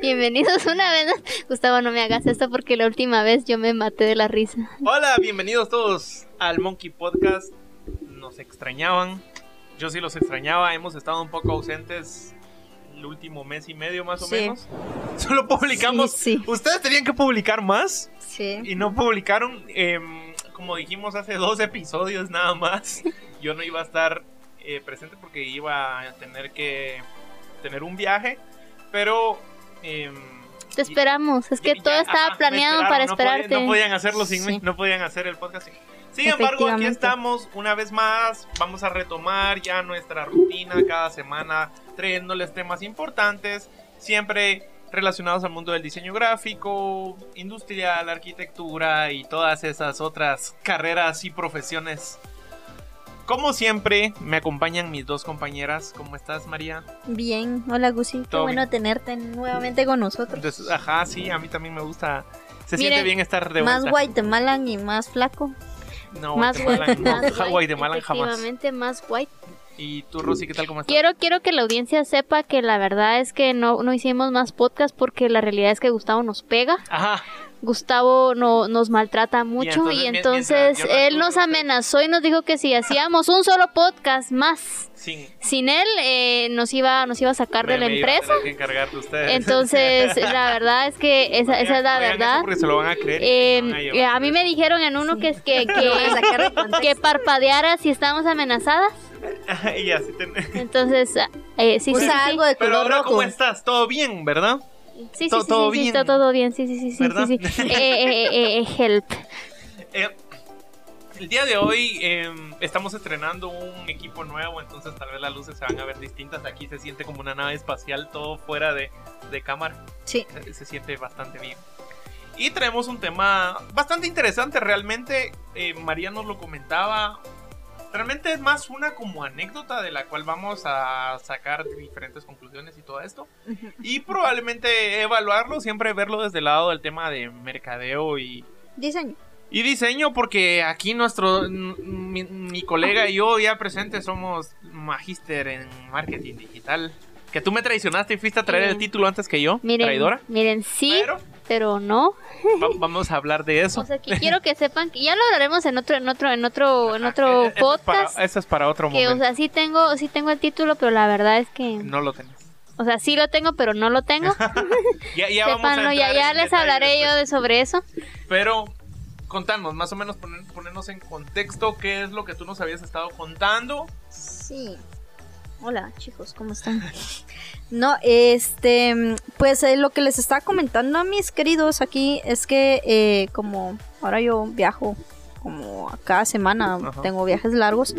Bienvenidos una vez. Gustavo, no me hagas esto porque la última vez yo me maté de la risa. Hola, bienvenidos todos al Monkey Podcast. Nos extrañaban. Yo sí los extrañaba. Hemos estado un poco ausentes el último mes y medio más o Sí. menos. Solo publicamos. Sí, sí. Ustedes tenían que publicar más Sí. y no publicaron. em, como dijimos hace dos episodios nada más. Yo no iba a estar eh, presente porque iba a tener que tener un viaje. Pero... em, Te esperamos. Es que ya- todo estaba planeado para no podían- esperarte. No podían hacerlo sin mí, no podían hacer el podcast sin mí. Sin embargo, aquí estamos una vez más. Vamos a retomar ya nuestra rutina cada semana, trayéndoles temas importantes, siempre relacionados al mundo del diseño gráfico, industrial, arquitectura y todas esas otras carreras y profesiones. Como siempre, me acompañan mis dos compañeras. ¿Cómo estás, María? Bien, hola Gusi. Qué bueno tenerte nuevamente con nosotros. Entonces, ajá, sí, a mí también me gusta. Se Miren, siente bien estar de más vuelta. Guatemalan y más flaco. No, más Guatemala, white. no, más white, Guatemala jamás. Efectivamente, más white. ¿Y tú, Rosy, qué tal? ¿Cómo estás? Quiero, quiero que la audiencia sepa que la verdad es que no, no hicimos más podcast porque la realidad es que Gustavo nos pega. Ajá, Gustavo no, nos maltrata mucho entonces, y entonces mientras él nos amenazó y nos dijo que si hacíamos un solo podcast más sin él eh, nos iba nos iba a sacar de la me iba a empresa. tener que encargar de ustedes. Entonces la verdad es que esa, esa es la verdad. Porque se lo van a creer. y Eh, se van a eh, llevar. a mí me dijeron en uno que es que, que, que parpadeara si estábamos amenazadas. y así ten- Entonces, eh, sí, sí, sí, Usa sí. algo de Pero color ahora, rojo. ¿cómo estás? ¿Todo bien, verdad? Sí, sí, todo- sí, todo sí, sí, bien. está todo bien, sí, sí, sí, sí, ¿Verdad? sí, sí. Eh, eh, eh, eh, help. Eh, el día de hoy eh, estamos estrenando un equipo nuevo, entonces tal vez las luces se van a ver distintas. Aquí se siente como una nave espacial, todo fuera de, de cámara. Sí. se, se siente bastante bien. Y traemos un tema bastante interesante, realmente. eh, María nos lo comentaba. Realmente es más una como anécdota de la cual vamos a sacar diferentes conclusiones y todo esto. Y probablemente evaluarlo, siempre verlo desde el lado del tema de mercadeo y, Diseño. y diseño, porque aquí nuestro, mi, mi colega y yo ya presentes somos magíster en marketing digital. Que tú me traicionaste y fuiste a traer el título antes que yo, Miren, traidora. miren, sí, Pero pero no. va- vamos a hablar de eso. O sea, que quiero que sepan que ya lo hablaremos en otro, en otro, en otro, en Ah, otro eh, eso es para- podcast. Eso es para otro Que, o momento. sea, sí tengo, sí tengo el título, pero la verdad es que, no lo tenés. o sea, sí lo tengo, pero no lo tengo. Ya, ya vamos a ya, ya les hablaré yo de sobre eso. Pero contanos, más o menos poner- ponernos en contexto qué es lo que tú nos habías estado contando. Sí. Hola, chicos, ¿cómo están? No, este, pues eh, lo que les estaba comentando a mis queridos aquí es que eh, como ahora yo viajo como a cada semana, Ajá. tengo viajes largos,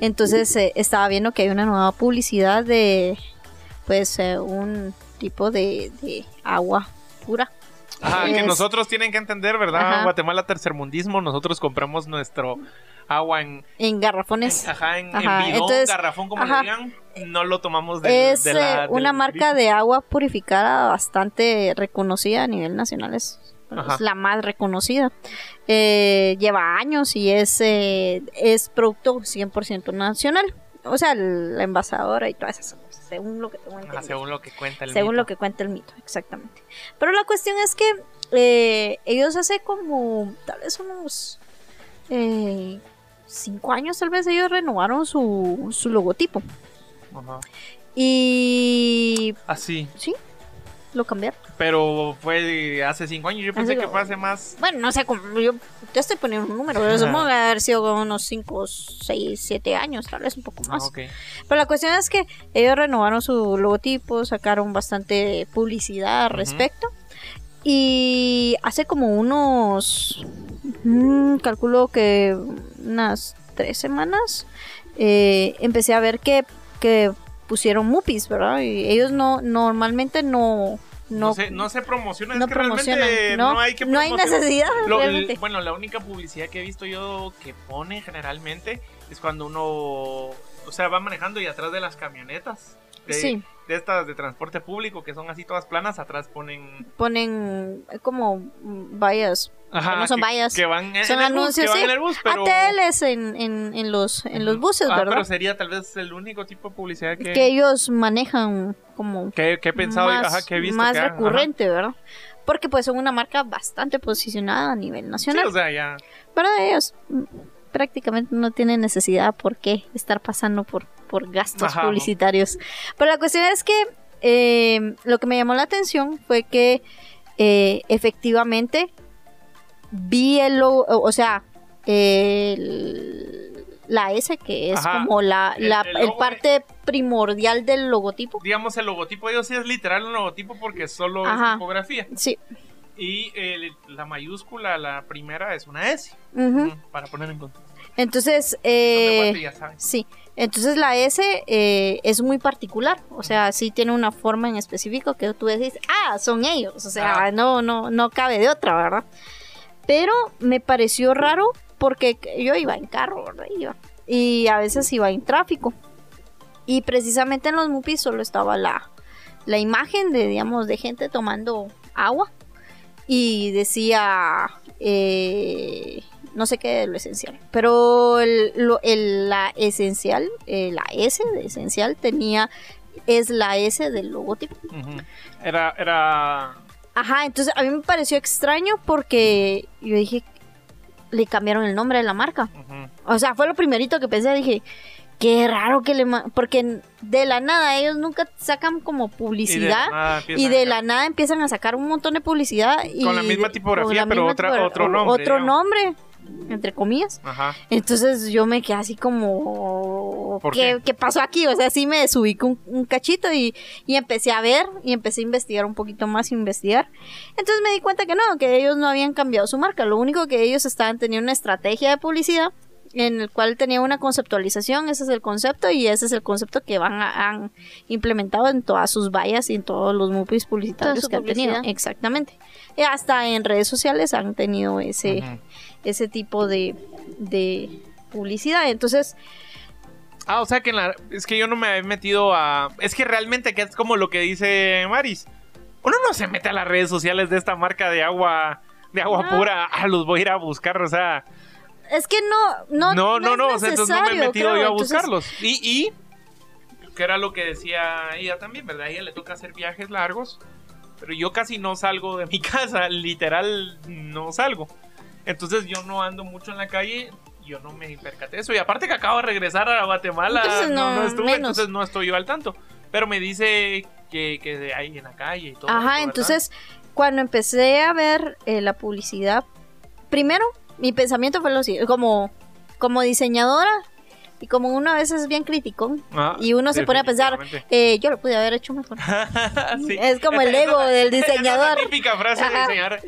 entonces eh, estaba viendo que hay una nueva publicidad de, pues, eh, un tipo de, de agua pura. Ajá, que Es- nosotros tienen que entender, ¿verdad? Ajá. Guatemala tercermundismo, nosotros compramos nuestro agua en, En garrafones. ajá, en, en Ajá, bidón, entonces, garrafón, como le digan, no lo tomamos de, es de la- eh, una del marca de agua purificada bastante reconocida a nivel nacional. Es, es la más reconocida. Eh, lleva años y es, eh, es producto 100% nacional. O sea, la envasadora y todas esas cosas, según lo que tengo entendido. según lo que cuenta el Según mito. lo que cuenta el mito, exactamente. Pero la cuestión es que eh, ellos hace como, tal vez unos eh, cinco años, tal vez ellos renovaron su, su logotipo. Ajá. Y Así, sí, lo cambiaron. pero fue hace cinco años, yo pensé que fue hace más... Bueno, no sé, yo te estoy poniendo un número, pero supongo que haber sido como unos 5, 6, 7 años, tal vez un poco más. Ah, ok. Pero la cuestión es que ellos renovaron su logotipo, sacaron bastante publicidad al respecto. Y hace como unos, mm, calculo que unas tres semanas, eh, empecé a ver que, que pusieron mupis, ¿verdad? Y ellos no, normalmente no... No, No, se, no se promociona, no es que realmente no, no, hay que no hay necesidad, Lo- el- realmente. bueno, la única publicidad que he visto yo que pone generalmente es cuando uno, o sea, va manejando y atrás de las camionetas de, Sí. de estas de transporte público que son así todas planas, atrás ponen Ponen como vallas. no son que, vallas. que van en, Son el bus, anuncios, que van sí. en el bus, pero ATLs en, en, en los, en los buses, Ah, ¿verdad? pero sería tal vez el único tipo de publicidad que, Que ellos manejan como que, que he pensado, más, ajá, que he visto más que ajá. recurrente, ¿verdad? Porque pues son una marca bastante posicionada a nivel Sí, nacional. o sea, ya. Pero ellos mm, prácticamente no tienen necesidad por qué estar pasando por, por gastos Ajá. publicitarios. Pero la cuestión es que eh, lo que me llamó la atención fue que eh, efectivamente vi el logo, o sea, el- la S que es Ajá. como la, El- la el el logo parte primordial del logotipo. Digamos, el logotipo de ellos sí es literal un logotipo porque solo Ajá. es tipografía. Sí. Y la mayúscula, la primera, es una S. Para poner en contexto. Entonces, eh, ya saben. Sí, entonces la S eh, es muy particular, o sea, sí tiene una forma en específico que tú decís, ah, son ellos, o sea, Ah. no, no, no cabe de otra, ¿verdad? Pero me pareció raro porque yo iba en carro, ¿verdad? Iba, y a veces iba en tráfico. Y precisamente en los mupis solo estaba la, la imagen de, digamos, de gente tomando agua. Y decía, eh, no sé qué de lo esencial, pero el- lo- el- la esencial, eh, la S de esencial tenía, es la S del logotipo. Ujú. Era, era. Ajá, entonces a mí me pareció extraño porque yo dije, le cambiaron el nombre de la marca. O sea, fue lo primerito que pensé, dije, qué raro que le... Porque de la nada ellos nunca sacan como Y de publicidad. nada Y empiezan de la nada empiezan a sacar un montón de publicidad. Y Con la misma tipografía, la pero misma otra- otro nombre, Otro digamos. nombre, entre comillas. Ajá. Entonces yo me quedé así como... ¿Por ¿qué, qué? qué pasó aquí? O sea, sí me desubicó un, un cachito y, y empecé a ver y empecé a investigar un poquito más, a investigar. Entonces me di cuenta que no, que ellos no habían cambiado su marca. Lo único que ellos estaban teniendo una estrategia de publicidad en el cual tenía una conceptualización, ese es el concepto y ese es el concepto que van a, han implementado en todas sus vallas y en todos los movies publicitarios que han tenido. Exactamente. Y hasta en redes sociales han tenido ese. Ese tipo de, de publicidad. Entonces, Ah, o sea que en la- es que yo no me he metido a. Es que realmente que es como lo que dice Maris. Uno no se mete a las redes sociales de esta marca de agua, de agua No. pura. Ah, los voy a ir a buscar, o sea. es que no, no, No, no, no, es o sea, entonces no me he metido yo a Entonces, buscarlos. Y, y, que era lo que decía ella también, ¿verdad? A ella le toca hacer viajes largos. Pero yo casi no salgo de mi casa, literal, no salgo. Entonces yo no ando mucho en la calle, yo no me percaté de eso. Y aparte que acabo de regresar a Guatemala, Entonces, no, no, estuve, menos. entonces no estoy yo al tanto. Pero me dice que, que de ahí en la calle y todo. esto, Ajá, ¿verdad? entonces cuando empecé a ver eh, la publicidad, primero mi pensamiento fue lo siguiente, como, como diseñadora y como uno a veces es bien crítico Ah, y uno se pone a pensar, eh, yo lo pude haber hecho mejor. Sí. Es como el ego del esa es diseñador. típica frase Ajá. del diseñador.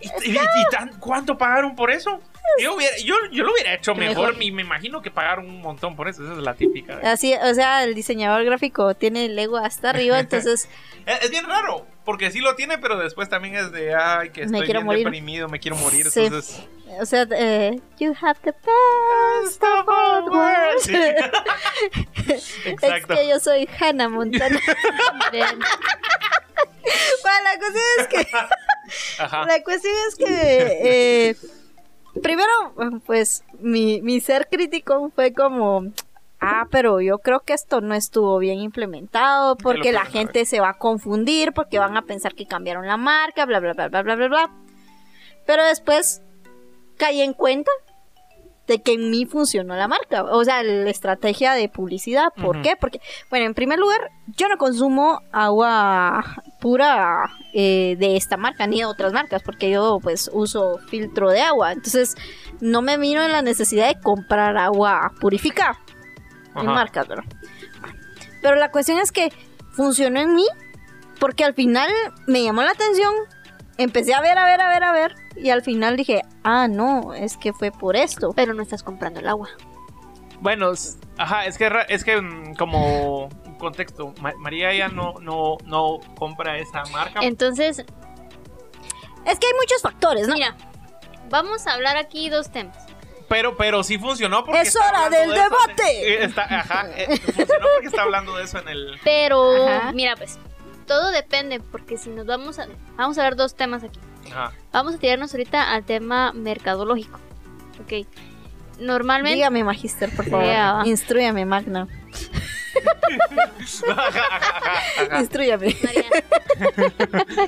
¿Y, y- y tan- cuánto pagaron por eso? Yo, hubiera- yo, yo lo hubiera hecho mejor. Mejor. y me imagino que pagaron un montón por eso. Esa es la típica. Así, o sea, el diseñador gráfico tiene el ego hasta arriba, entonces Es, es bien raro. Porque sí lo tiene, pero después también es de, ay, que Me estoy quiero bien morir. deprimido, me quiero morir. Sí. Entonces, O sea, eh, you have the best of both worlds. Sí. Es Exacto. que yo soy Hannah Montana. Bueno, la cuestión es que, Ajá. la cuestión es que, eh, primero, pues, mi, mi ser crítico fue como, ah, pero yo creo que esto no estuvo bien implementado porque la gente se va a confundir, porque van a pensar que cambiaron la marca, bla, bla, bla, bla, bla, bla, bla. Pero después caí en cuenta de que en mí funcionó la marca, o sea, la estrategia de publicidad. ¿Por qué? Porque, bueno, en primer lugar, yo no consumo agua pura eh, de esta marca ni de otras marcas, porque yo pues uso filtro de agua, entonces no me miro en la necesidad de comprar agua purificada en marcas, ¿verdad? Pero la cuestión es que funcionó en mí porque al final me llamó la atención, empecé a ver, a ver, a ver, a ver, y al final dije, ah, no, es que fue por esto. Pero no estás comprando el agua. Bueno, ajá, es que, es que mm, como contexto, Ma- María ya no, no, no compra esa marca. Entonces, Es que hay muchos factores, ¿no? mira, vamos a hablar aquí dos temas. Pero, pero sí funcionó porque. ¡Es hora del de eso en- debate! eh, está- ajá, eh, funcionó porque está hablando de eso en el. Pero, Ajá. mira, pues, todo depende, porque si nos vamos a. Vamos a ver dos temas aquí. Ajá. Vamos a tirarnos ahorita al tema mercadológico. Ok. Normalmente. Dígame, Magister, por favor. Ya. Instrúyame, Magna. Ajá, ajá, ajá, ajá. María.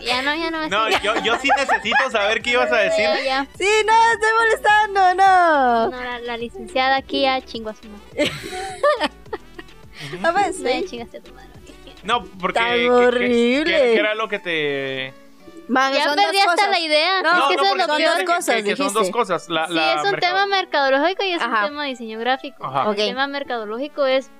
ya no, ya no me No, yo, yo sí necesito saber qué ibas a decir. Ya, ya. Sí, no, estoy molestando, no. No, la, la licenciada aquí ya chingó a su madre. A ver, No, chingaste a tu madre. No, porque. Tan ¿qué- qué- horrible. qué- qué era lo que te.? Man, Ya perdí hasta cosas. la idea. No, es que no, eso es lo son dos cosas, que, que son dos cosas. La, Sí, la es un mercado- tema mercadológico y es Ajá. un tema diseñográfico. Ajá. Ok. El tema mercadológico es.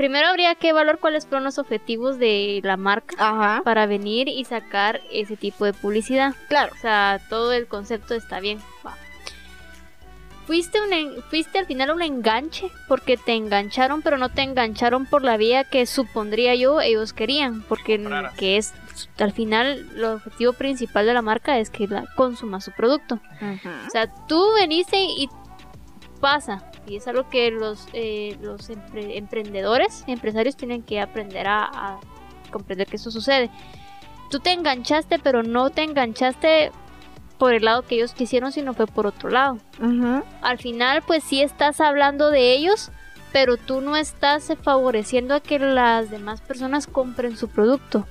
Primero habría que evaluar cuáles fueron los objetivos de la marca Ajá, para venir y sacar ese tipo de publicidad. claro. O sea, todo el concepto está bien. va. Fuiste, un en- fuiste al final un enganche porque te engancharon, pero no te engancharon por la vía que supondría yo ellos querían, porque que es al final el objetivo principal de la marca es que la consuma su producto. O sea, tú veniste y pasa. Y es algo que los, eh, los empre- emprendedores, empresarios tienen que aprender a, a comprender que eso sucede. Tú te enganchaste, pero no te enganchaste por el lado que ellos quisieron, sino fue por otro lado. Al final, pues sí estás hablando de ellos, pero tú no estás eh, favoreciendo a que las demás personas compren su producto.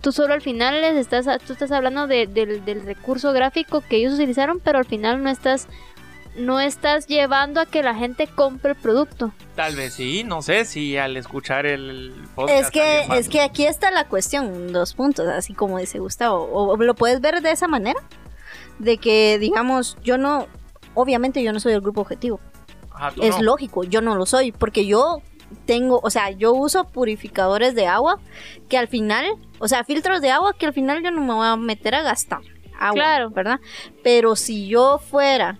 Tú solo al final les estás, tú estás hablando de- del, del recurso gráfico que ellos utilizaron, pero al final no estás, no estás llevando a que la gente compre el producto. Tal vez sí, no sé si al escuchar el podcast. Es que, más- es que aquí está la cuestión, dos puntos, así como dice Gustavo. O, o lo puedes ver de esa manera, de que, digamos, yo no, obviamente yo no soy el grupo objetivo. Ajá, tú Es no. lógico, yo no lo soy, porque yo tengo, o sea, yo uso purificadores de agua que al final, o sea, filtros de agua que al final yo no me voy a meter a gastar agua, Claro. ¿verdad? Pero si yo fuera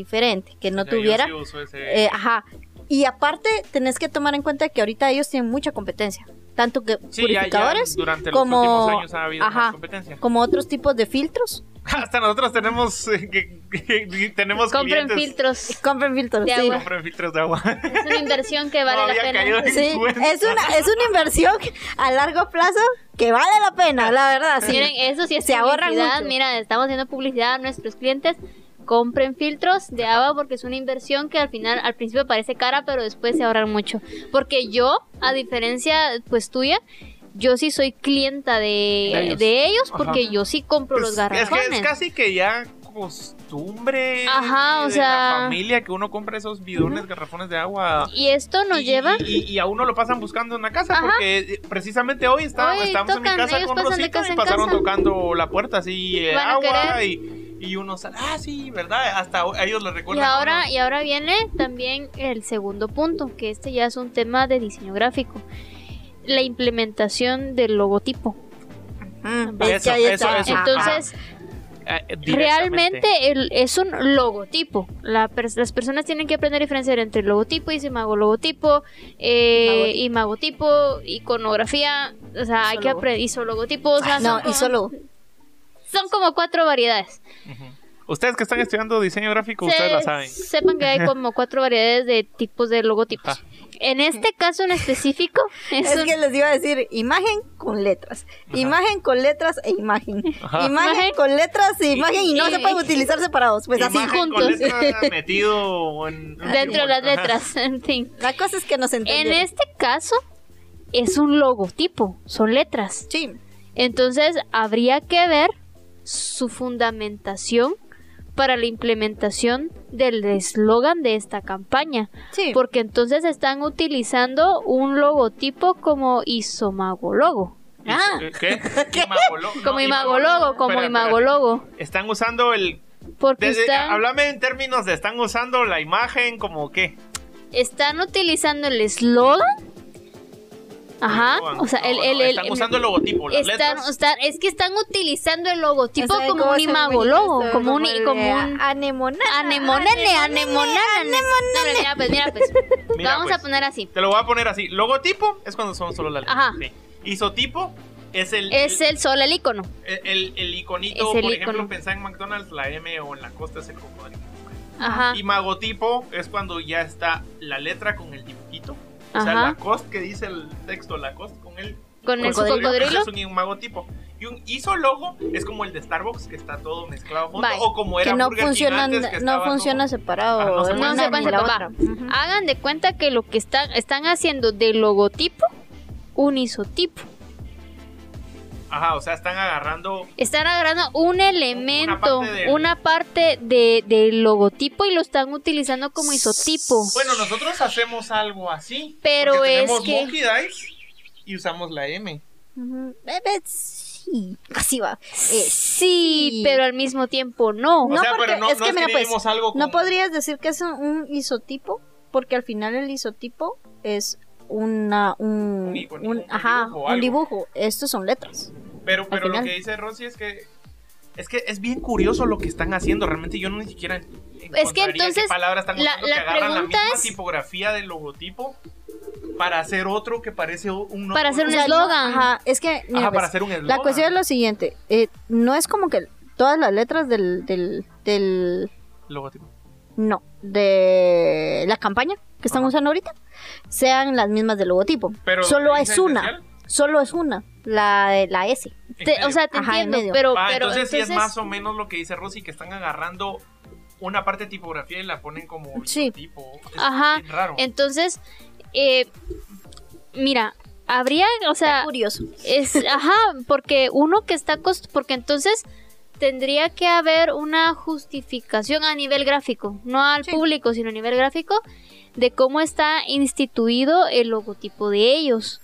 diferente, que no O sea, yo tuviera, sí uso ese- eh, ajá, y aparte tenés que tomar en cuenta que ahorita ellos tienen mucha competencia, tanto que Sí, ya- ya purificadores durante los como- últimos años ha habido ajá. más competencia. como otros tipos de filtros. Hasta nosotros tenemos eh, que, que- que tenemos Compren clientes filtros. Compren filtros, De sí. agua. compren filtros de agua. Es una inversión que vale No la pena. Sí, es una, es una inversión a largo plazo que vale la pena, la verdad. Sí. Miren, eso sí es Se ahorran publicidad. mucho. Mira, estamos haciendo publicidad a nuestros clientes. Compren filtros de agua porque es una inversión que al final, al principio parece cara, pero después se ahorran mucho. Porque yo, a diferencia pues tuya, yo sí soy clienta de, De ellos. de ellos Ajá. porque yo sí compro los Pues, es que garrafones. es casi que ya costumbre Ajá, o de sea- la familia que uno compra esos bidones, garrafones de agua. Y esto nos y, lleva... y, y a uno lo pasan buscando en la casa Ajá. porque eh, precisamente hoy está, Hoy estamos en mi casa con Rosita casa y pasaron casa. tocando la puerta así eh, agua querer. y, y uno sale, ah sí, ¿verdad? Hasta a ellos lo Y recuerdan. a ahora, uno. y ahora viene también el segundo punto, que este ya es un tema de diseño gráfico. La implementación del logotipo. Mm, Eso, eso, está. eso. Ajá. Entonces, Eh, directamente. realmente el- es un logotipo. La las personas tienen que aprender a diferenciar entre logotipo y logotipo eh, y magotipo, iconografía. O sea, hay que aprender isologotipo. O sea, no, y solo son como cuatro variedades. Ustedes que están estudiando diseño gráfico, Se- ustedes la saben. Sepan que hay como cuatro variedades de tipos de logotipos. Ajá. En este caso en específico, es, Es un- que les iba a decir imagen con letras, imagen con letras e imagen, Ajá. imagen Imagen. con letras e imagen y no y- se pueden utilizar separados, pues así. Con juntos. letra metido en- dentro de las letras, en fin. La cosa es que nos En entendieron. este caso, es un logotipo, son letras. Sí, Entonces, habría que ver su fundamentación para la implementación del eslogan de esta campaña. sí. Porque entonces están utilizando un logotipo como Isomagologo. Ah. ¿Qué? ¿Qué? Imagolo- no, Como Imagologo, como Espera, espera. Imagologo. Están usando el. Porque desde- están, Háblame en términos de están usando la imagen como qué. están utilizando el eslogan. Ajá. No, O sea, el, no, el, el- están usando el logotipo, las están, letras. están- es que están utilizando el logotipo ¿Saben como cómo un imagologo, esto? como un, como un anemonana. anemonana. Pero mira, pues, mira, pues. Mira, Vamos pues, a poner así. Te lo voy a poner así. Logotipo es cuando son solo las letras. Ajá. sí. Isotipo es el, Es el sol el icono. el, el- el iconito, Es el por icono. ejemplo, pensá en McDonald's, la M o en la costa es el cocodrilo. Ajá. Y magotipo es cuando ya está la letra con el dibujito. O sea, la cost que dice el texto, la cost con el Con el Cocodrilo. es un magotipo. Y un isólogo es como el de Starbucks, que está todo mezclado junto. Bye. O como era que no Burger King funciona, antes, que no funciona todo- separado. Ah, no se No se separar. otra. Ujú. Hagan de cuenta que lo que están, están haciendo del logotipo, un isotipo. Ajá, o sea, están agarrando. Están agarrando un elemento, parte del- una parte de- del logotipo y lo están utilizando como isotipo. Bueno, nosotros hacemos algo así. Pero es tenemos que- Monkey Dice y usamos la M. Ujú. Eh, eh, sí, así va. Eh, sí, sí. pero al mismo tiempo no. No, o sea, porque pero no, es no que, mira, pues, No podrías decir que es un, un isotipo, porque al final el isotipo es una un, Un icono, un- un ajá, dibujo un dibujo. Estos son letras. Pero, pero lo que dice Rosy es que. Es que es bien curioso lo que están haciendo. Realmente yo no ni siquiera. Es que entonces, qué palabras están la- usando la que agarran la misma es- tipografía del logotipo para hacer otro que parece un Para hacer un eslogan. Ajá, es que mira, Ajá, pues, para hacer un eslogan. la cuestión es lo siguiente. eh, no es como que todas las letras del, del, del Logotipo. no, de la campaña que están Ajá. usando ahorita sean las mismas del logotipo. Pero Solo ¿dice es una. esencial? Solo es una, la de la S. Te- o sea, te Ajá, entiendo, medio. pero, Ah, pero entonces, sí es más o menos lo que dice Rosy, que están agarrando una parte de tipografía y la ponen como Sí. tipo. Es Ajá, bien raro. Entonces, eh, mira, habría, o sea, curioso. es, ajá, porque uno que está, cost porque entonces tendría que haber una justificación a nivel gráfico, no al Sí. público, sino a nivel gráfico, de cómo está instituido el logotipo de ellos.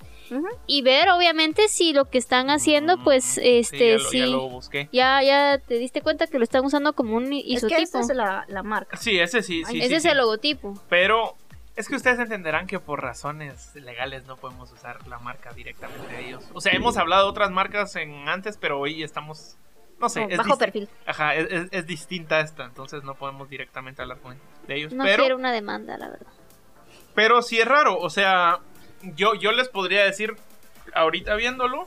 Y ver, obviamente, si lo que están haciendo, pues, este, sí, ya lo, ya lo busqué. Ya, ya te diste cuenta que lo están usando como un Es isotipo. que esta es la, la marca. Sí, ese sí, sí. Ese sí, es sí. el logotipo. Pero es que ustedes entenderán que por razones legales no podemos usar la marca directamente de ellos. O sea, hemos hablado de otras marcas en antes, pero hoy estamos. No sé, es, bajo perfil. Ajá, es, es- es distinta esta, entonces no podemos directamente hablar con de ellos. No pero, quiero una demanda, la verdad. Pero sí es raro, o sea, yo, yo les podría decir, ahorita viéndolo,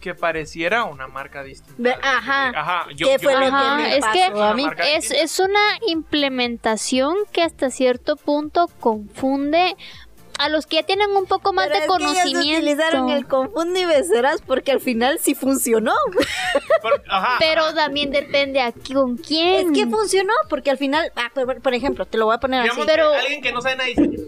que pareciera una marca distinta. Ajá. Ajá, yo, ¿Qué fue yo- lo Ajá, que me es que a mí? Es, es una implementación que hasta cierto punto confunde a los que ya tienen un poco más Pero de es que ellos conocimiento. utilizaron el confunde y becerás porque al final sí funcionó. por- ajá, Pero ajá. también depende a con quién. Es que funcionó porque al final, ah, por, por ejemplo, te lo voy a poner Digamos así. pero- alguien que no sabe nada de diseño.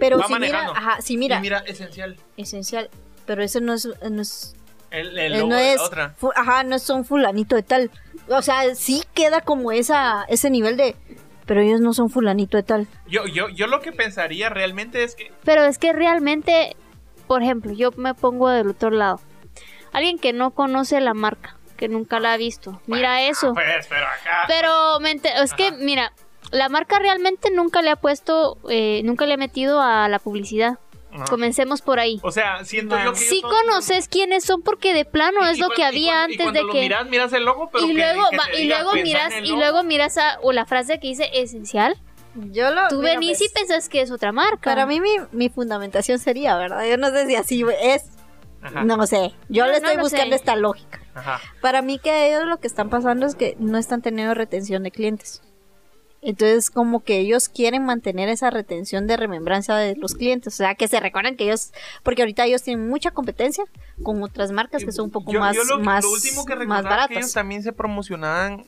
Pero va si mira, manejando. ajá, si mira, Y mira, esencial. esencial. Pero eso no es, no es, El, el eh, logo no de es, la otra. fu- ajá, no son fulanito de tal. O sea, sí queda como esa, ese nivel de, pero ellos no son fulanito de tal. Yo, yo, yo lo que pensaría realmente es que. Pero es que realmente, por ejemplo, yo me pongo del otro lado. Alguien que no conoce la marca, que nunca la ha visto, mira eso. Pues, pero acá. Pero me es que, mira, la marca realmente nunca le ha puesto, eh, nunca le ha metido a la publicidad. Ajá. Comencemos por ahí. O sea, siento yo que. Sí son- conoces quiénes son porque de plano y- es y lo que y había antes de lo que miras, miras el logo, pero y que- luego que va- y luego "Pensá miras y logo". luego miras a, o la frase que dice esencial. Yo lo, Tú mira, venís pues, y pensás que es otra marca. Para mí mi, mi fundamentación sería, ¿verdad? Yo no sé si así es, Ajá, no sé. Yo No, le no estoy buscando sé. esta lógica. ajá. Para mí que ellos lo que están pasando es que no están teniendo retención de clientes. Entonces, como que ellos quieren mantener esa retención de remembranza de los clientes. O sea, que se recuerdan que ellos, porque ahorita ellos tienen mucha competencia con otras marcas que son un poco Yo- más, yo lo, más, lo último que más recordaba que ellos baratas. también se promocionaban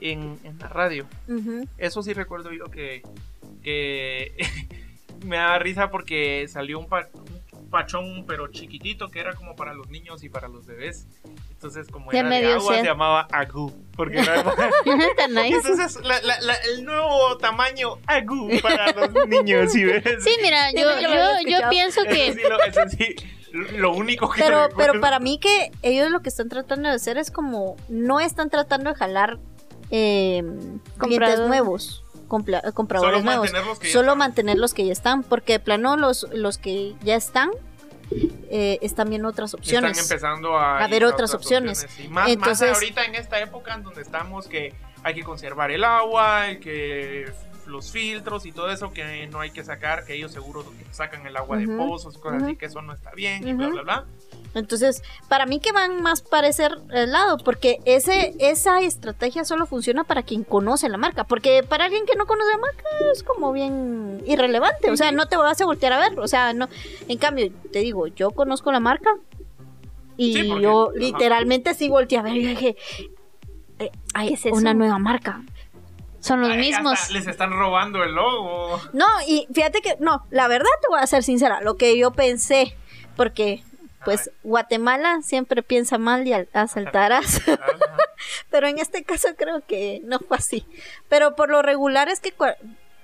en, en la radio. Eso sí recuerdo yo que, que me da risa porque salió un, pa- un pachón pero chiquitito que era como para los niños y para los bebés. Entonces como Ya era de agua sed. se llamaba Agu. Porque era Tan nice. Entonces la- la- la- el nuevo tamaño Agu para los niños. ¿sí ves? Sí, mira, yo, sí, yo lo había yo, yo escuchado. pienso Eso que sí, lo, eso sí, lo único que Pero, recuerdo. pero para mí que ellos lo que están tratando de hacer es como, no están tratando de jalar eh, clientes nuevos, compradores Solo nuevos. mantener que Solo están. mantener los que ya están, porque de plano los, los que ya están, eh, están viendo otras opciones. Están empezando a, A ver otras opciones. Y más, Entonces- más ahorita en esta época en donde estamos que hay que conservar el agua, hay que los filtros y todo eso que no hay que sacar, que ellos seguro sacan el agua de Ujú, pozos, cosas así, ujú. que eso no está bien y bla, bla, bla. Entonces, para mí que van más para ese lado, porque ese, esa estrategia solo funciona para quien conoce la marca, porque para alguien que no conoce la marca es como bien irrelevante, o sea, no te vas a voltear a ver, o sea, no. En cambio, te digo, yo conozco la marca y Sí, porque- yo ajá. literalmente sí volteé a ver y dije, eh, hay ¿Qué es una nueva marca. Son los Ay, mismos. hasta les están robando el logo. No, y fíjate que, no, la verdad te voy a ser sincera, lo que yo pensé, porque pues Guatemala siempre piensa mal y al- asaltarás. Pero en este caso creo que no fue así. Pero por lo regular es que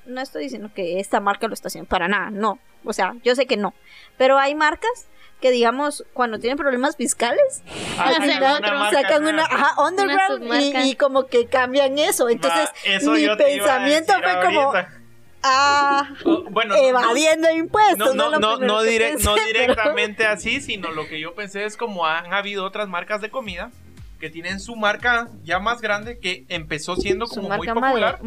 no estoy diciendo que esta marca lo está haciendo para nada, no. O sea, yo sé que no. Pero hay marcas que digamos cuando tienen problemas fiscales Ah, Sacan sacan otro, marca sacan una ajá, underground y, como que cambian eso. Entonces Va, eso mi pensamiento fue como ah Oh, bueno, no- evadiendo impuestos. No, no, no, primero no, que direct- pensé, no pero- directamente así, sino lo que yo pensé es como han habido otras marcas de comida que tienen su marca ya más grande que empezó siendo como muy popular,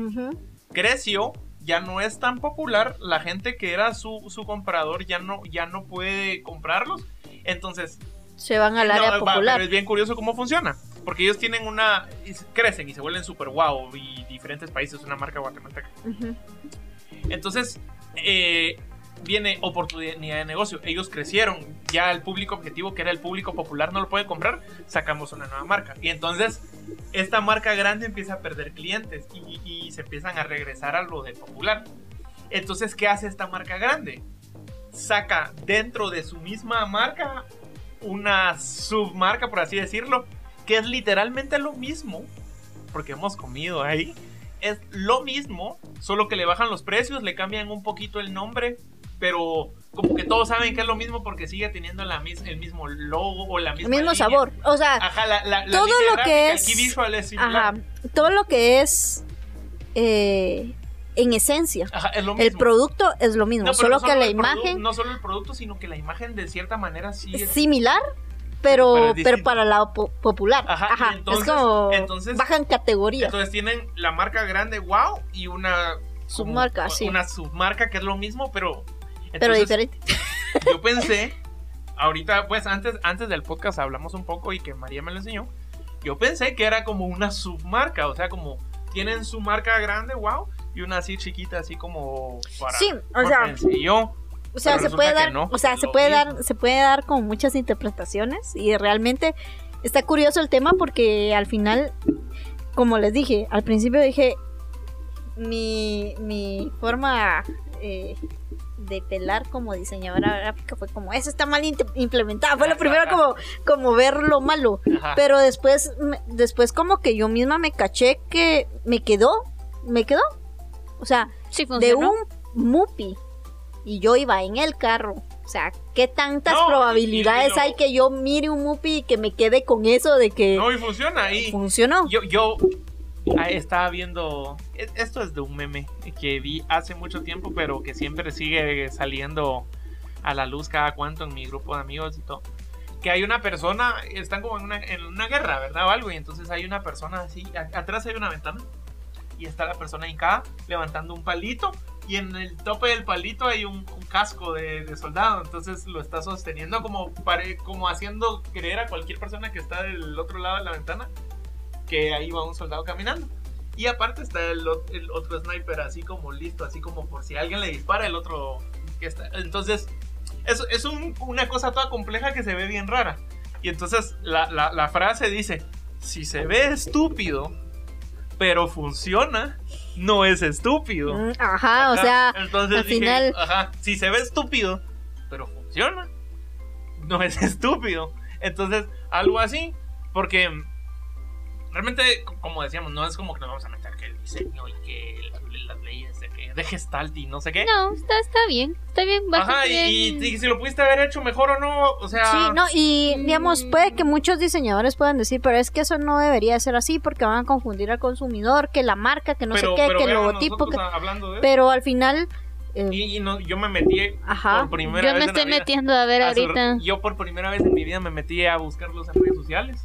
creció, ya no es tan popular, la gente que era su, su comprador ya no, ya no puede comprarlos, entonces Se van al no, área va, popular. pero es bien curioso cómo funciona. Porque ellos tienen una. crecen y se vuelven super wow. Y diferentes países, una marca guatemalteca. Entonces, eh, viene oportunidad de negocio. Ellos crecieron. Ya el público objetivo, que era el público popular, no lo puede comprar. Sacamos una nueva marca. Y entonces, esta marca grande empieza a perder clientes. Y, y se empiezan a regresar a lo de popular. Entonces, ¿qué hace esta marca grande? Saca dentro de su misma marca una submarca, por así decirlo, que es literalmente lo mismo, porque hemos comido ahí, es lo mismo, solo que le bajan los precios, le cambian un poquito el nombre, pero como que todos saben que es lo mismo porque sigue teniendo la mis- el mismo logo o la El misma mismo línea. sabor. O sea, Ajá, la, la- la todo lo que es- el key visual es ajá, todo lo que es eh, en esencia. Ajá, es lo mismo. El producto es lo mismo, No, solo no que la el imagen no solo el producto, sino que la imagen de cierta manera sí es similar, Pero pero, para el lado po- popular. Ajá, entonces- es como entonces- bajan categoría. Entonces tienen la marca grande wow y una Submarca, sí. Una submarca que es lo mismo, pero pero entonces, diferente. Yo pensé, ahorita pues antes antes del podcast hablamos un poco y que María me lo enseñó. Yo pensé que era como una submarca, o sea, como tienen su marca grande wow y una así chiquita así como para Sí, o sea, yo. O sea, se puede dar, no, o sea, se puede mismo. dar, se puede dar con muchas interpretaciones y realmente está curioso el tema porque al final, como les dije, al principio dije mi, mi forma eh, de pelar como diseñadora gráfica fue como eso está mal implementada. Fue lo primero como, como ver lo malo. Ajá. Pero después, me- después como que yo misma me caché que me quedó, me quedó. O sea, Sí, de un Mupi y yo iba en el carro. O sea, ¿qué tantas No, probabilidades y- y lo- hay que yo mire un Mupi y que me quede con eso de que No, y funciona y funcionó? Yo, yo estaba viendo. e- Esto es de un meme que vi hace mucho tiempo, pero que siempre sigue saliendo a la luz cada cuanto en mi grupo de amigos y todo. Que hay una persona, están como en una, en una guerra, ¿verdad? O algo, y entonces hay una persona así, a- atrás hay una ventana, y está la persona hincada levantando un palito, y en el tope del palito hay un, un casco de, de soldado, entonces lo está sosteniendo como, pare- como haciendo creer a cualquier persona que está del otro lado de la ventana que ahí va un soldado caminando. Y aparte está el, el otro sniper así como listo, así como por si alguien le dispara el otro que está. Entonces, es, es un- una cosa toda compleja que se ve bien rara. Y entonces la, la- la frase dice, si se ve estúpido, pero funciona, no es estúpido. Mm, Ajá, o Ajá, sea, entonces al dije, final- ajá, si se ve estúpido, pero funciona, no es estúpido. Entonces, algo así, porque realmente, como decíamos, no es como que nos vamos a meter que el diseño y que las, las leyes de, que, de Gestalt y no sé qué. No, está, está bien. Está bien, Ajá, bastante y, bien. y si lo pudiste haber hecho mejor o no, o sea... sí, no, y Mm. digamos, puede que muchos diseñadores puedan decir, pero es que eso no debería ser así porque van a confundir al consumidor, que la marca, que no pero, sé qué, pero que el logotipo, que... hablando de eso. pero al final... eh, Y, y no, yo me metí Ajá. por primera Yo vez me en estoy vida. metiendo a ver a su- ahorita. Yo por primera vez en mi vida me metí a buscarlos en redes sociales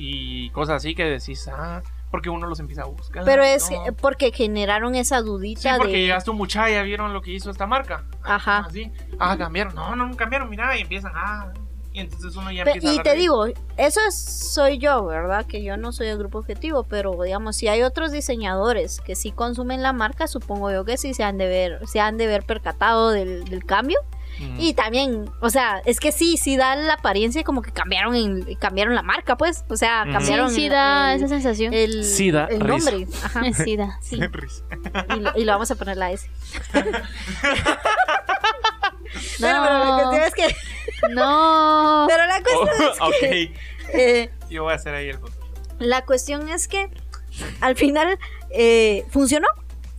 y cosas así que decís, ah, porque uno los empieza a buscar. Pero es ¿no? porque generaron esa dudita Sí, porque de... llegaste un muchacha, ya vieron lo que hizo esta marca. Ajá. Así. Ah, cambiaron. No, no, cambiaron, mira, y empiezan, ah. Y entonces uno ya empieza a y te de- digo, eso es- soy yo, ¿verdad? Que yo no soy el grupo objetivo, pero digamos, si hay otros diseñadores que sí consumen la marca, supongo yo que sí se han de ver, se han de ver percatado del, del cambio. Mm. Y también, o sea, es que sí, sí da la apariencia como que cambiaron en- cambiaron la marca, pues. O sea, cambiaron Sí, sí el- da el, esa sensación. el- Sí da el risa. nombre. Ajá. Sí, da, sí. Y lo, y lo vamos a poner la S. No. Pero, pero la cuestión es que. No. Pero la cuestión es Oh, que. ok. eh, Yo voy a hacer ahí el botón. La cuestión es que al final eh, funcionó.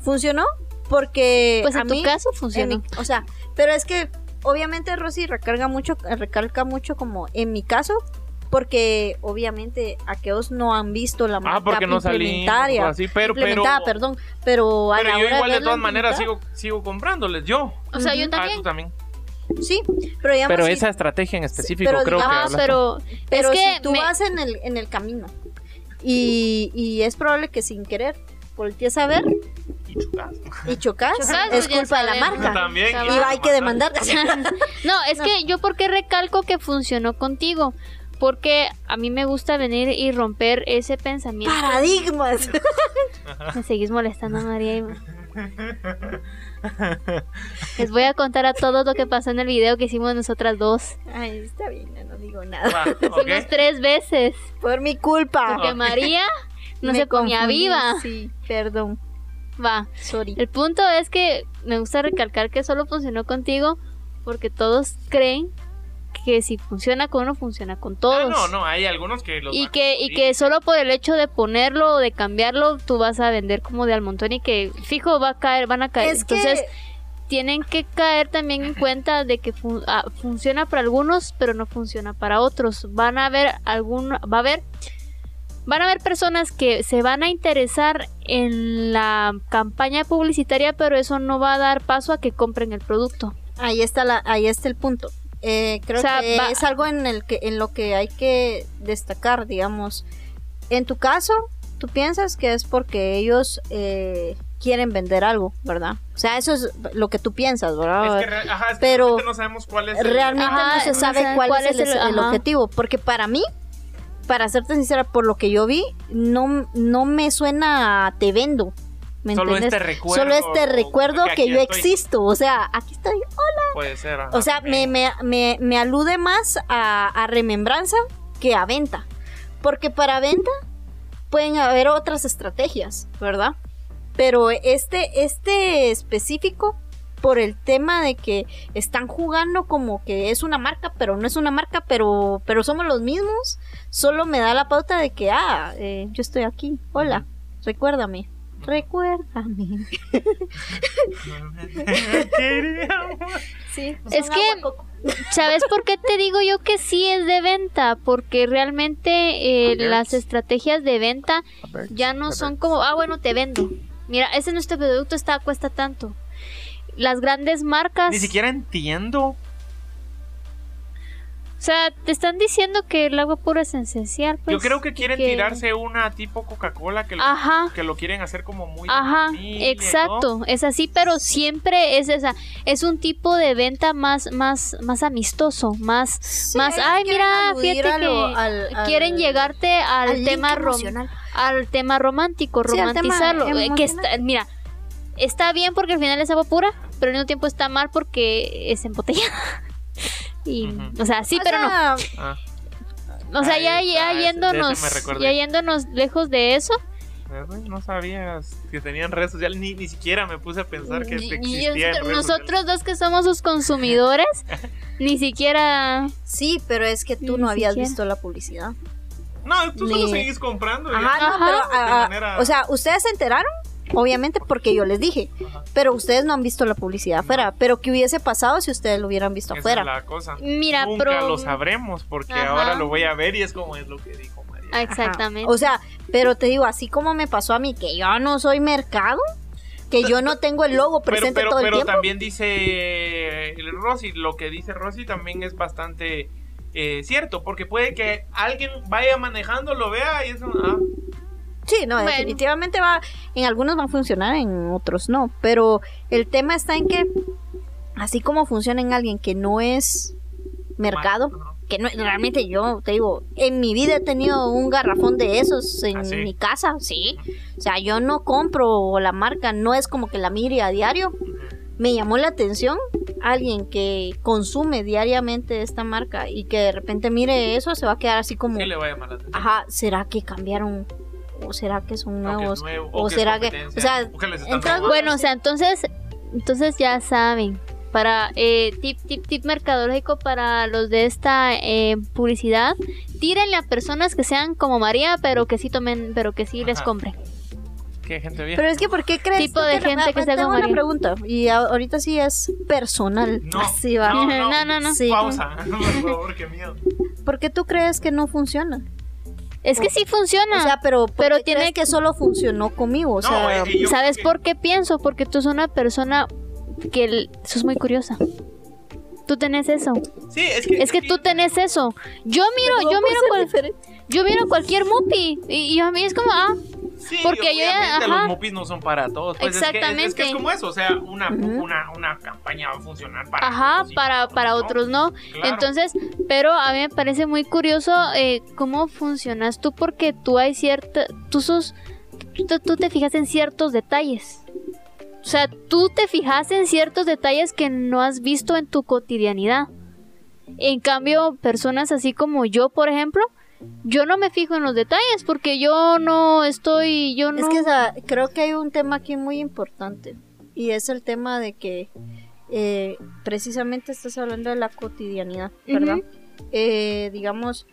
Funcionó porque Pues a en tu mí, caso en funcionó. mi- o sea, pero es que obviamente Rosy recarga mucho, recalca mucho como en mi caso, porque obviamente aquellos no han visto la marca Ah, porque no implementaria. o así, pero, pero, implementada, perdón, pero a pero la yo hora igual de todas maneras sigo, sigo comprándoles, yo. O sea, yo Ujú. Ah, también. tú también. Sí, pero digamos, Pero si- esa estrategia en específico pero creo que digamos, hablas pero, pero es que si tú me- vas en el, en el camino y, y es probable que sin querer voltees a ver Y chutas. y chocas, Chocas, es culpa de la marca. También. Y hay que demandar. No, es que yo porque recalco que funcionó contigo. Porque a mí me gusta venir y romper ese pensamiento. Paradigmas. Me seguís molestando, María. Les voy a contar a todos lo que pasó en el video que hicimos nosotras dos. Ay, está bien, no, digo nada. Va, ok. Hicimos tres veces. Por mi culpa. Porque. María no Me se confundí, viva. Sí, perdón. Va. Sorry. El punto es que me gusta recalcar que solo funcionó contigo porque todos creen que si funciona con uno, funciona con todos. Ah, no, no, hay algunos que los Y que, y que solo por el hecho de ponerlo o de cambiarlo, tú vas a vender como de al montón y que fijo va a caer, van a caer. Es que Entonces, tienen que caer también en cuenta de que fun- ah, funciona para algunos, pero no funciona para otros. Van a haber algún, va a haber, van a haber personas que se van a interesar en la campaña publicitaria, pero eso no va a dar paso a que compren el producto. ahí está la, ahí está el punto. Eh, creo O sea, que va- es algo en el que, en lo que hay que destacar, digamos. En tu caso, tú piensas que es porque ellos eh, quieren vender algo, ¿verdad? O sea, eso es lo que tú piensas, ¿verdad? Es que, re- ajá, es que Pero realmente no sabemos cuál es el- realmente Ajá, no se sabe cuál, cuál es, el, el- objetivo. Porque para mí, para serte sincera, por lo que yo vi, no, no me suena a te vendo. ¿Me Solo entiendes? este recuerdo. Solo este recuerdo que, yo estoy. existo. O sea, aquí estoy. Puede ser. ajá, O sea, me, me, me, me alude más a, a remembranza que a venta. Porque para venta pueden haber otras estrategias, ¿verdad? Pero este, este específico, por el tema de que están jugando como que es una marca, pero no es una marca, pero, pero somos los mismos, solo me da la pauta de que, ah, eh, yo estoy aquí, hola, recuérdame. Recuérdame. Sí, Es que-. ¿Sabes por qué te digo yo que sí es de venta? Porque realmente eh, las estrategias de venta ya no son como, ah, bueno, te vendo. Mira, ese nuestro producto está cuesta tanto. Las grandes marcas, Ni siquiera entiendo. o sea, te están diciendo que el agua pura es esencial. Yo pues, creo que quieren tirarse una tipo Coca-Cola que lo, Ajá. que lo quieren hacer como muy. Ajá, familia exacto, es así, pero siempre es esa, es un tipo de venta más, más, más amistoso, más, Sí, más, ay, mira, fíjate que lo- al- al- quieren llegarte al, tema rom- al tema romántico, Sí, al tema romantizarlo. eh, que está, mira, está bien porque al final es agua pura, pero al mismo tiempo está mal porque es embotellada. y, o sea, sí, O pero no. Ah, O sea, ya, yéndonos, ya yéndonos lejos de eso. ¿verdad? No sabías que tenían redes sociales, ni, ni siquiera me puse a pensar que existían nosotros- redes nosotros dos que somos sus consumidores, ni siquiera sí, pero es que tú Ni no habías siquiera. visto la publicidad. No, tú solo Ni- seguís comprando. Ajá, ya. no, Ajá. pero, De ah, ah, manera- o sea, ustedes se enteraron, obviamente porque yo les dije, Ajá. pero ustedes no han visto la publicidad afuera. Pero ¿qué hubiese pasado si ustedes lo hubieran visto Esa afuera? es la cosa. Mira, Nunca pero- lo sabremos porque Ajá. ahora lo voy a ver y es como es lo que dijo María. Ajá. exactamente. O sea, pero te digo, así como me pasó a mí, que yo no soy mercado, que yo no tengo el logo pero presente pero, todo el pero tiempo. también dice el Rosy, lo que dice Rosy también es bastante eh, cierto, porque puede que alguien vaya manejando, lo vea y es ah, Sí, no, Bueno. definitivamente va, en algunos va a funcionar, en otros no, pero el tema está en que así como funciona en alguien que no es mercado, que no realmente yo te digo, en mi vida he tenido un garrafón de esos en ¿Ah, sí? mi casa, sí. O sea, yo no compro la marca, no es como que la mire a diario. Me llamó la atención alguien que consume diariamente esta marca y que de repente mire eso, se va a quedar así como, Sí le va a llamar la atención. ajá, ¿será que cambiaron? ¿O será que son O que es nuevos? nuevo, o o que será es que- o sea, que. Bueno, o sea, entonces, entonces ya saben. Para eh, tip, tip, tip mercadológico para los de esta eh, publicidad, tírenle a personas que sean como María, pero que sí tomen, pero que sí les compren. Qué gente bien. Pero es que, ¿por qué crees? Tipo de no- gente que sea tengo una pregunta y a- ahorita sí es personal. No, Así va. no, No, no, no. Sí. Pausa, por favor, qué miedo. ¿Por qué tú crees que no funciona? Es que sí funciona. O sea, pero, ¿por Pero qué tiene crees que solo funcionó conmigo. O No, sea, eh, yo ¿Sabes que- por qué pienso? Porque tú sos una persona que el- sos muy curiosa. Tú tenés eso. Sí, es que. Es que tú tenés eso. Yo miro, no yo miro, cual- yo miro cualquier mupi y, y a mí es como, ah, Sí, porque yo ya- los mupis no son para todos. Pues es que- Es que, es, Exactamente. como eso, o sea, una, una, una campaña va a funcionar para ajá, y para, para otros no. Claro. Entonces, pero a mí me parece muy curioso eh, cómo funcionas tú porque tú hay cierta, tú sos, tú, tú te fijas en ciertos detalles. O sea, tú te fijas en ciertos detalles que no has visto en tu cotidianidad. En cambio, personas así como yo, por ejemplo, yo no me fijo en los detalles porque yo no estoy, yo no... Es que creo que hay un tema aquí muy importante y es el tema de que eh, precisamente estás hablando de la cotidianidad, ¿verdad? Eh, digamos,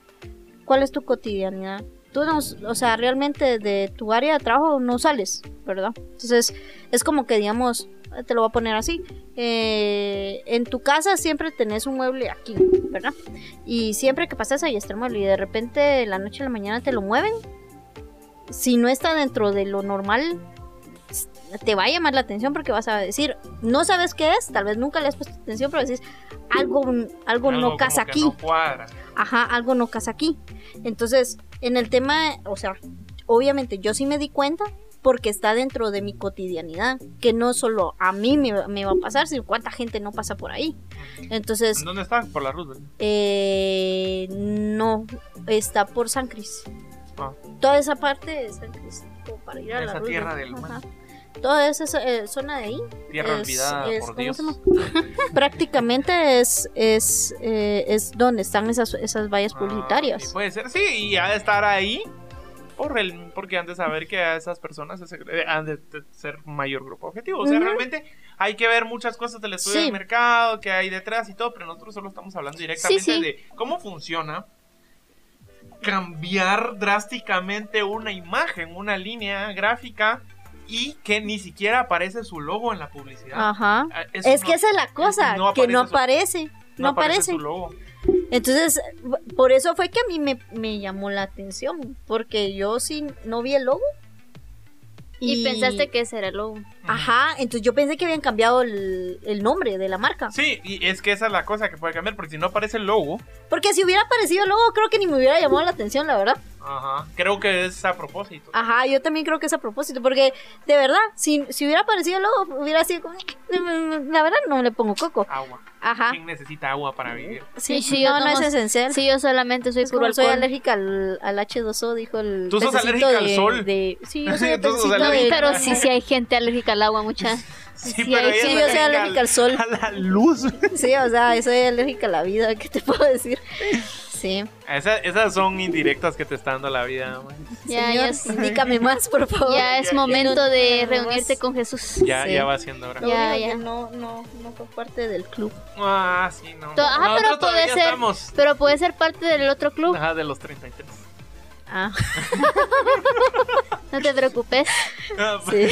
¿cuál es tu cotidianidad? Tú no, o sea, realmente de tu área de trabajo no sales, ¿verdad? Entonces, es como que, digamos, te lo voy a poner así, eh, en tu casa siempre tenés un mueble aquí, ¿verdad? Y siempre que pasas ahí está el mueble y de repente de la noche a la mañana te lo mueven, si no está dentro de lo normal, te va a llamar la atención porque vas a decir, no sabes qué es, tal vez nunca le has puesto atención, pero decís, algo, algo, no como casa aquí. No. Ajá, algo no casa aquí. Entonces, en el tema, o sea, obviamente yo sí me di cuenta porque está dentro de mi cotidianidad, que no solo a mí me, me va a pasar, sino cuánta gente no pasa por ahí. Entonces, ¿En dónde está? Por la Roosevelt. eh, no, está por San Cris. Ah. Toda esa parte de San Cris, como para ir a la Esa Roosevelt. tierra del mal. Toda esa eh, zona de ahí Tierra es- olvidada es- por ¿cómo Dios. prácticamente es es, eh, es donde están esas, esas vallas Ah, publicitarias. puede ser, sí, y ha de estar ahí por el, porque han de saber que a esas personas ese- eh, han de ser mayor grupo objetivo. O sea, realmente hay que ver muchas cosas del estudio Sí. del mercado, que hay detrás y todo, pero nosotros solo estamos hablando directamente sí. de cómo funciona cambiar drásticamente una imagen, una línea gráfica y que ni siquiera aparece su logo en la publicidad. Ajá. Ah, eso Es no- que esa es la cosa, no que no aparece su- aparece. No aparece. su logo. Entonces, por eso fue que a mí me, me llamó la atención, porque yo sí no vi el logo. Y pensaste que ese era el logo. Ajá, entonces yo pensé que habían cambiado el, el nombre de la marca. Sí, y es que esa es la cosa que puede cambiar, porque si no aparece el logo, Porque si hubiera aparecido el logo, creo que ni me hubiera llamado la atención, la verdad. ajá, creo que es a propósito. Ajá, yo también creo que es a propósito, porque de verdad, si, si hubiera aparecido el logo, hubiera sido como... La verdad, no le pongo coco. Agua. Ajá. ¿Quién necesita agua para vivir? Sí, Sí, yo no, no es esencial. Sí, yo solamente soy Es puro soy alérgica al, al H2O, dijo el Tú sos alérgica al sol. de- Sí, yo soy el Tú sos pececito de- alérgica. Pero sí, sí hay gente alérgica al agua, mucha. Sí, Sí, pero hay- sí, yo soy alérgica al sol. A la luz. Sí, o sea, soy alérgica a la vida, ¿qué te puedo decir? Sí. Esa- esas son indirectas que te está dando la vida. güey. Ya, Señor, ya es- indícame más, por favor. Ya es ya- momento de ya- reunirte con Jesús. Ya, Sí. ya va siendo hora. Ya, ya. No, no, no fue parte del club. Ah, sí, no. Ajá, Nosotros pero puede ser- estamos. Pero puede ser parte del otro club. Ajá, de los 33. Ah, No te preocupes. Ah, sí.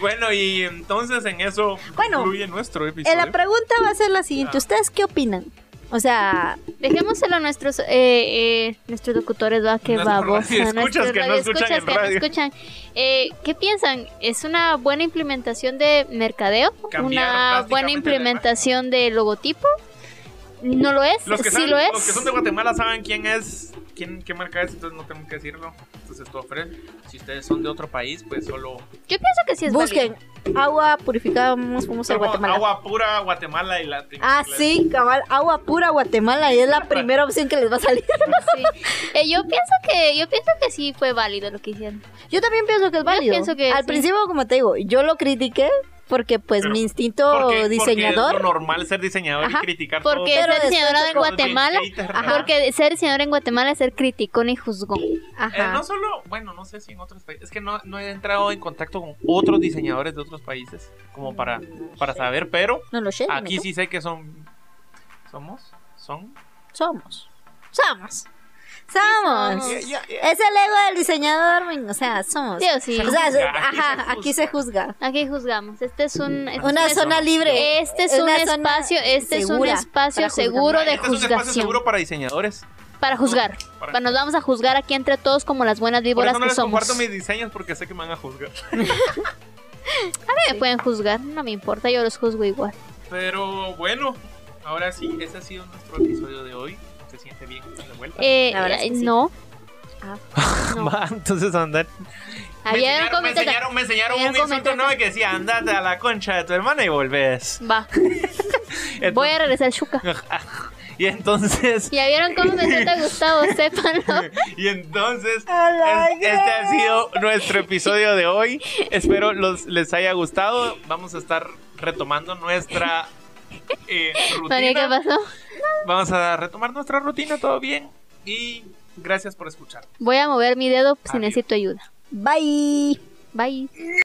Bueno, y entonces en eso Bueno, concluye nuestro Eh, episodio. la pregunta va a ser la siguiente. Ah. ¿Ustedes qué opinan? O sea, Dejémoselo a nuestros, eh, eh, nuestros locutores, va, que Nuestros que no en que no escuchan. Eh, ¿Qué piensan? ¿Es una buena implementación de mercadeo? ¿Una buena implementación de logotipo? ¿No lo es? los que, sí saben- lo es. los que son de Guatemala saben quién es quién, qué marca es, entonces no tengo que decirlo. Entonces todo fresh. Si ustedes son de otro país, pues solo Yo pienso que sí es Busquen agua purificada, vamos, vamos a Solo Guatemala. agua pura Guatemala y la Ah, sí, cabal, agua pura Guatemala y es la primera opción que les va a salir. válido. Sí. Eh, yo pienso que yo pienso que sí fue válido lo que hicieron. Yo también pienso que es válido. pienso que Al sí. principio, como te digo, yo lo critiqué porque pues Pero, mi instinto Porque- porque diseñador... es lo normal ser diseñador Ajá, y criticar Porque todo. Ser diseñadora en Guatemala, Ajá. porque ser diseñadora en Guatemala es ser criticón y juzgón. Eh, Ajá. no solo, bueno, no sé si en otros países. Es que no, no he entrado en contacto con otros diseñadores de otros países como para, para saber, pero No lo sé. aquí sí sé que son. ¿Somos? ¿Son? Somos. Somos. Somos. Ya, ya, ya. Es el ego del diseñador, o sea, somos. Sí o sí. O sea, ajá, se aquí se juzga. Aquí juzgamos. Este es un este Una es- zona libre. Este es un Una zona espacio, este es un espacio seguro de Este es un espacio juzgación. seguro para diseñadores. Para juzgar. Para- Para- Nos vamos a juzgar aquí entre todos como las buenas Por víboras eso no que les somos. comparto mis diseños porque sé que me van a juzgar. A mí me pueden juzgar, no me importa, yo los juzgo igual. Pero bueno, ahora sí, ese ha sido nuestro episodio de hoy. Siente bien de vuelta. Eh, La verdad es que sí. no. no. Va, entonces andar. Me Había enseñaron, me enseñaron, me enseñaron un insulto no que decía andate a la concha de tu hermana y volvés. Va, Entonces- voy a regresar al Shuka. y entonces ¿Ya vieron cómo me trata Gustavo? Sépanlo. y entonces es- este ha sido nuestro episodio de hoy. Espero los les haya gustado. Vamos a estar retomando nuestra eh, ¿qué pasó? Vamos a retomar nuestra rutina, todo bien. Y gracias por escuchar. Voy a mover mi dedo si necesito ayuda. Bye. Bye.